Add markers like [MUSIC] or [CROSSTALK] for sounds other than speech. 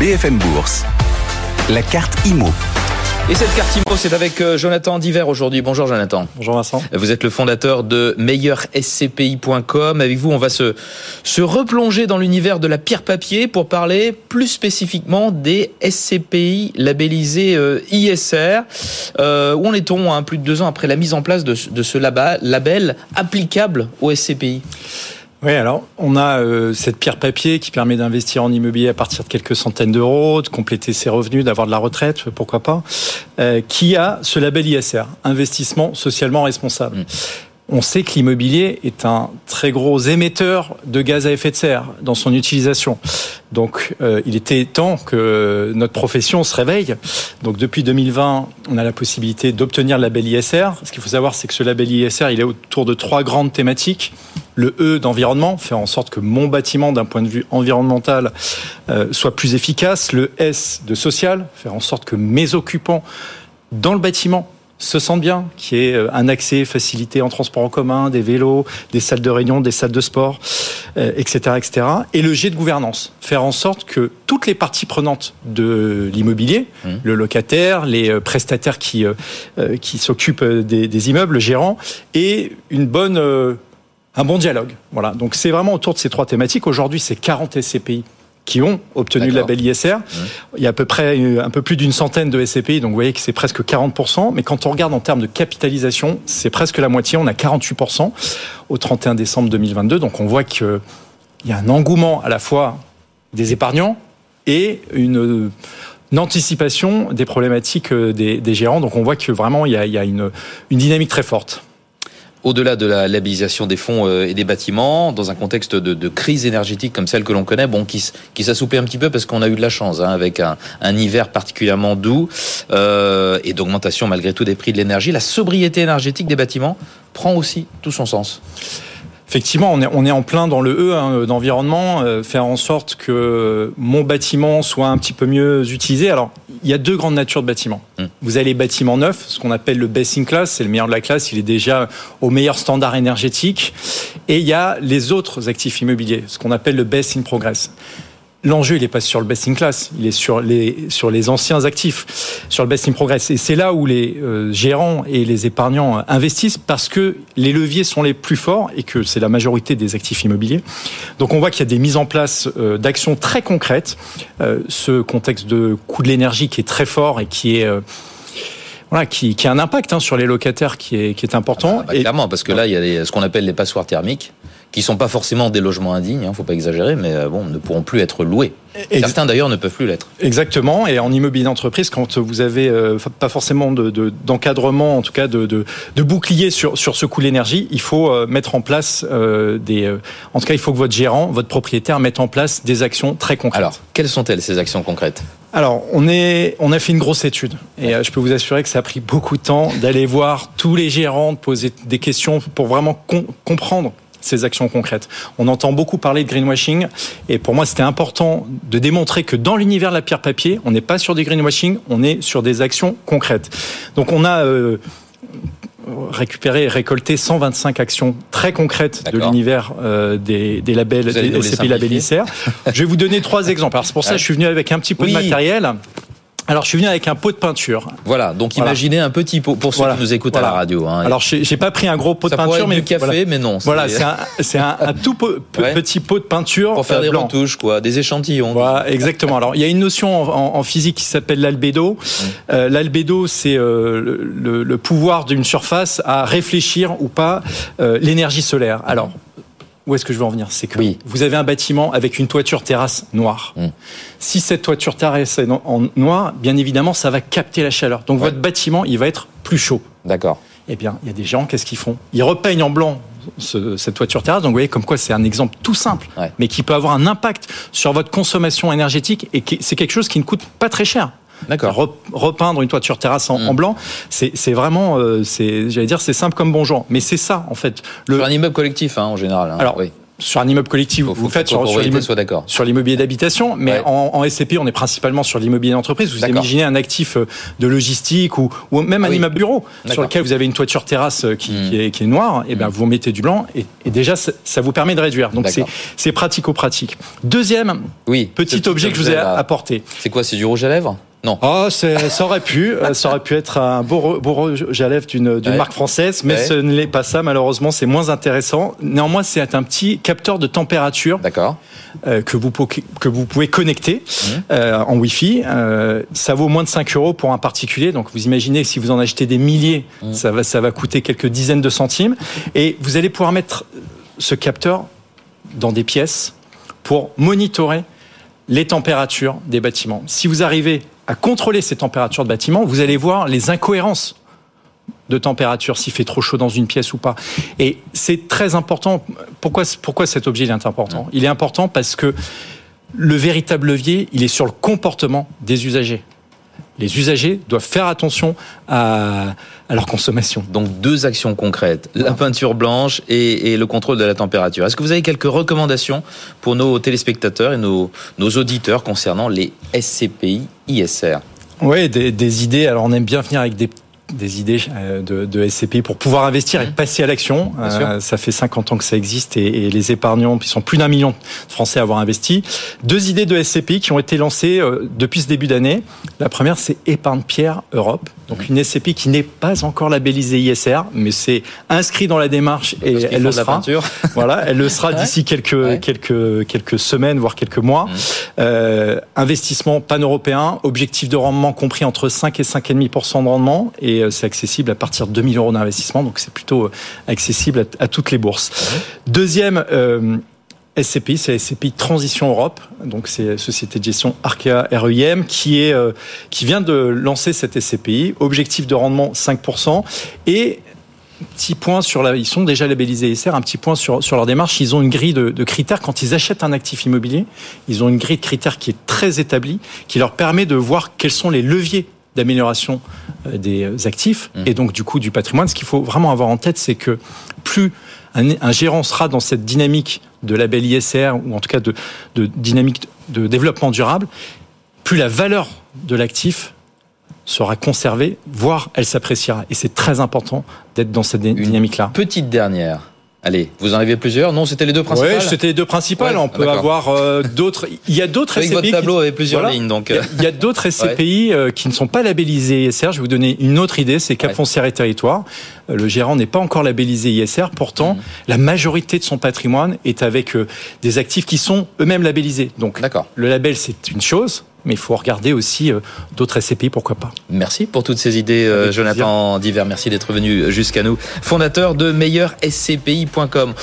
BFM Bourse. La carte IMO. Et cette carte IMO, c'est avec euh, Jonathan Diver aujourd'hui. Bonjour Jonathan. Bonjour Vincent. Vous êtes le fondateur de meilleurscpi.com. Avec vous, on va se, se replonger dans l'univers de la pierre papier pour parler plus spécifiquement des SCPI labellisés euh, ISR. Euh, où en est-on, hein, plus de deux ans après la mise en place de, de ce label applicable aux SCPI oui, alors on a euh, cette pierre papier qui permet d'investir en immobilier à partir de quelques centaines d'euros, de compléter ses revenus, d'avoir de la retraite, pourquoi pas, euh, qui a ce label ISR, investissement socialement responsable. Mmh on sait que l'immobilier est un très gros émetteur de gaz à effet de serre dans son utilisation. Donc euh, il était temps que notre profession se réveille. Donc depuis 2020, on a la possibilité d'obtenir le label ISR. Ce qu'il faut savoir, c'est que ce label ISR, il est autour de trois grandes thématiques. Le E d'environnement, faire en sorte que mon bâtiment, d'un point de vue environnemental, euh, soit plus efficace. Le S de social, faire en sorte que mes occupants dans le bâtiment se sentent bien, qui est euh, un accès facilité en transport en commun, des vélos, des salles de réunion, des salles de sport, etc., euh, etc. Et le G de gouvernance, faire en sorte que toutes les parties prenantes de l'immobilier, mmh. le locataire, les prestataires qui qui s'occupent des, des, immeubles, le gérant, aient une bonne un bon dialogue. Voilà. Donc c'est vraiment autour de ces trois thématiques. Aujourd'hui, c'est 40 SCPI qui ont obtenu le label ISR. Il y a à peu près euh, un peu plus d'une centaine de SCPI, donc vous voyez que c'est presque 40%. Mais quand on regarde en termes de capitalisation, c'est presque la moitié. On a 48% au 31 décembre 2022. Donc on voit qu'il y a un engouement à la fois des épargnants et une, anticipation des problématiques euh, des, gérants. Donc on voit que vraiment il y a, une dynamique très forte au-delà de la labellisation des fonds euh, et des bâtiments, dans un contexte de, crise énergétique comme celle que l'on connaît, bon, qui, qui s'assouplit un petit peu parce qu'on a eu de la chance, hein, avec un, hiver particulièrement doux euh, et d'augmentation malgré tout des prix de l'énergie, la sobriété énergétique des bâtiments prend aussi tout son sens. Effectivement, on est, on est en plein dans le E hein, d'environnement, euh, faire en sorte que mon bâtiment soit un petit peu mieux utilisé. Alors, il y a deux grandes natures de bâtiments. Hmm. Vous avez les bâtiments neufs, ce qu'on appelle le best in class, c'est le meilleur de la classe, il est déjà au meilleur standard énergétique. Et il y a les autres actifs immobiliers, ce qu'on appelle le best in progress. L'enjeu, il n'est pas sur le best in class, il est sur les, sur les anciens actifs, sur le best in progress. Et c'est là où les euh, gérants et les épargnants investissent parce que les leviers sont les plus forts et que c'est la majorité des actifs immobiliers. Donc on voit qu'il y a des mises en place euh, d'actions très concrètes. Euh, ce contexte de coût de l'énergie qui est très fort et qui est voilà, qui, qui, a un impact hein, sur les locataires qui est, qui est important. Ah bah, clairement, parce que là, il y a ce qu'on appelle les passoires thermiques qui sont pas forcément des logements indignes, hein, faut pas exagérer, mais euh, bon, ne pourront plus être loués. Certains d'ailleurs ne peuvent plus l'être. Exactement. Et en immobilier d'entreprise, quand vous avez euh, pas forcément d'encadrement, de, en tout cas de, bouclier sur, sur ce coût l'énergie, il faut euh, mettre en place des. en tout cas, il faut que votre gérant, votre propriétaire mette en place des actions très concrètes. Alors, quelles sont-elles ces actions concrètes? Alors, on, est, on a fait une grosse étude et je peux vous assurer que ça a pris beaucoup de temps d'aller voir tous les gérants, de poser des questions pour vraiment comprendre ces actions concrètes. On entend beaucoup parler de greenwashing et pour moi c'était important de démontrer que dans l'univers de la pierre papier, on n'est pas sur des greenwashing, on est sur des actions concrètes. Donc on a euh, récupéré et récolté 125 actions très concrètes de l'univers euh, des, des, labels, des SCP labellisaires. je vais vous donner trois [LAUGHS] exemples. Alors c'est pour ça que je suis venu avec un petit peu de matériel. Alors, je suis venu avec un pot de peinture. Voilà, donc imaginez un petit pot pour ceux qui nous écoutent à la radio. Hein. Alors, j'ai pas pris un gros pot de peinture, mais du café, mais non. Voilà, c'est un, un, tout [LAUGHS] petit pot de peinture pour faire des retouches, quoi, des échantillons. Voilà, exactement. Alors, il y a une notion en, physique qui s'appelle l'albédo. Euh, l'albédo, c'est euh, le, pouvoir d'une surface à réfléchir ou pas euh, l'énergie solaire. Alors où est-ce que je veux en venir? C'est que vous avez un bâtiment avec une toiture terrasse noire. Mm. Si cette toiture terrasse est en noir, bien évidemment, ça va capter la chaleur. Donc votre bâtiment, il va être plus chaud. D'accord. Eh bien, il y a des gens, qu'est-ce qu'ils font? Ils repeignent en blanc cette toiture terrasse. Donc vous voyez comme quoi c'est un exemple tout simple, mais qui peut avoir un impact sur votre consommation énergétique et c'est quelque chose qui ne coûte pas très cher. D'accord. repeindre une toiture terrasse en, mm. blanc, c'est vraiment, euh, c'est, j'allais dire, c'est simple comme bonjour. Mais c'est ça, en fait. Le... un immeuble collectif, hein, en général. Hein. Alors, sur un immeuble collectif, Faut- vous faut faites sur, sur sur l'immobilier d'habitation, mais Ouais. en, en SCPI, on est principalement sur l'immobilier d'entreprise. Vous imaginez un actif euh, de logistique ou, ou même Ah un oui. immeuble bureau sur lequel vous avez une toiture terrasse euh, qui, Mm. qui est, qui est noire, et ben Mm. vous mettez du blanc et, et déjà ça, ça vous permet de réduire. Donc c'est pratico-pratique. Deuxième Oui. petit objet que je vous ai apporté. C'est quoi C'est du rouge à lèvres? Non. Oh, ça aurait pu, euh, ça aurait pu être un beau, beau rouge à lèvres d'une Ouais. marque française, mais Ouais. ce n'est pas ça malheureusement. C'est moins intéressant. Néanmoins, c'est un petit capteur de température D'accord. euh, que vous po- que vous pouvez connecter Mhm. euh, en Wi-Fi. Euh, ça vaut moins de 5 euros pour un particulier. Donc vous imaginez que si vous en achetez des milliers, Mhm. ça va ça va coûter quelques dizaines de centimes. Et vous allez pouvoir mettre ce capteur dans des pièces pour monitorer les températures des bâtiments. Si vous arrivez à contrôler ces températures de bâtiment, vous allez voir les incohérences de température, s'il fait trop chaud dans une pièce ou pas. Et c'est très important. Pourquoi, pourquoi cet objet il est important? Il est important parce que le véritable levier, il est sur le comportement des usagers. Les usagers doivent faire attention à, à leur consommation. Donc deux actions concrètes, la peinture blanche et, et le contrôle de la température. Est-ce que vous avez quelques recommandations pour nos téléspectateurs et nos, nos auditeurs concernant les SCPI ISR Oui, des, des idées. Alors, on aime bien venir avec des, des idées euh, de, de SCPI pour pouvoir investir et Mhm. passer à l'action. Sûr. ça fait 50 ans que ça existe et, et les épargnants, ils sont plus d'un million de Français à avoir investi. Deux idées de SCPI qui ont été lancées euh, depuis ce début d'année. La première, c'est Épargne Pierre Europe. Donc, une SCPI qui n'est pas encore labellisée ISR, mais c'est inscrit dans la démarche et Parce elle le sera. [LAUGHS] Voilà, elle le sera Ouais. d'ici quelques, Ouais. quelques, quelques semaines, voire quelques mois. Euh, investissement pan-européen, objectif de rendement compris entre 5 et 5,5% de rendement, et euh, c'est accessible à partir de 2000 euros d'investissement, donc c'est plutôt euh, accessible à, à toutes les bourses. Deuxième euh, SCPI, c'est la SCPI Transition Europe, donc c'est la société de gestion Arkea REIM qui est euh, qui vient de lancer cette SCPI, objectif de rendement 5% et petit point sur la, ils sont déjà labellisés ISR, un petit point sur, sur leur démarche, ils ont une grille de, de critères. Quand ils achètent un actif immobilier, ils ont une grille de critères qui est très établie, qui leur permet de voir quels sont les leviers d'amélioration euh, des actifs Mmh. et donc du coup du patrimoine. Ce qu'il faut vraiment avoir en tête, c'est que plus un, un gérant sera dans cette dynamique de label ISR ou en tout cas de, de dynamique de développement durable, plus la valeur de l'actif sera conservée, voire elle s'appréciera. Et c'est très important d'être dans cette dynamique-là. Petite dernière. Allez, vous en avez plusieurs Non, c'était les deux Oui, principales c'était les deux principales. Ouais, On peut avoir euh, d'autres. Il y a d'autres Avec votre SCPI. tableau qui- avait plusieurs Voilà. lignes, donc Il y a- euh, a d'autres SCPI euh, qui ne sont pas labellisés ISR. Je vais vous donner une autre idée, c'est Cap Ouais. Foncière et Territoire. Euh, Le gérant n'est pas encore labellisé ISR. Pourtant, Mhm. la majorité de son patrimoine est avec euh, des actifs qui sont eux-mêmes labellisés. Donc, d'accord. le label, c'est une chose, mais il faut regarder aussi euh, d'autres SCPI, pourquoi pas. Merci pour toutes ces idées, euh, Avec Jonathan Diver. Merci d'être venu jusqu'à nous. Fondateur de meilleurscpi.com.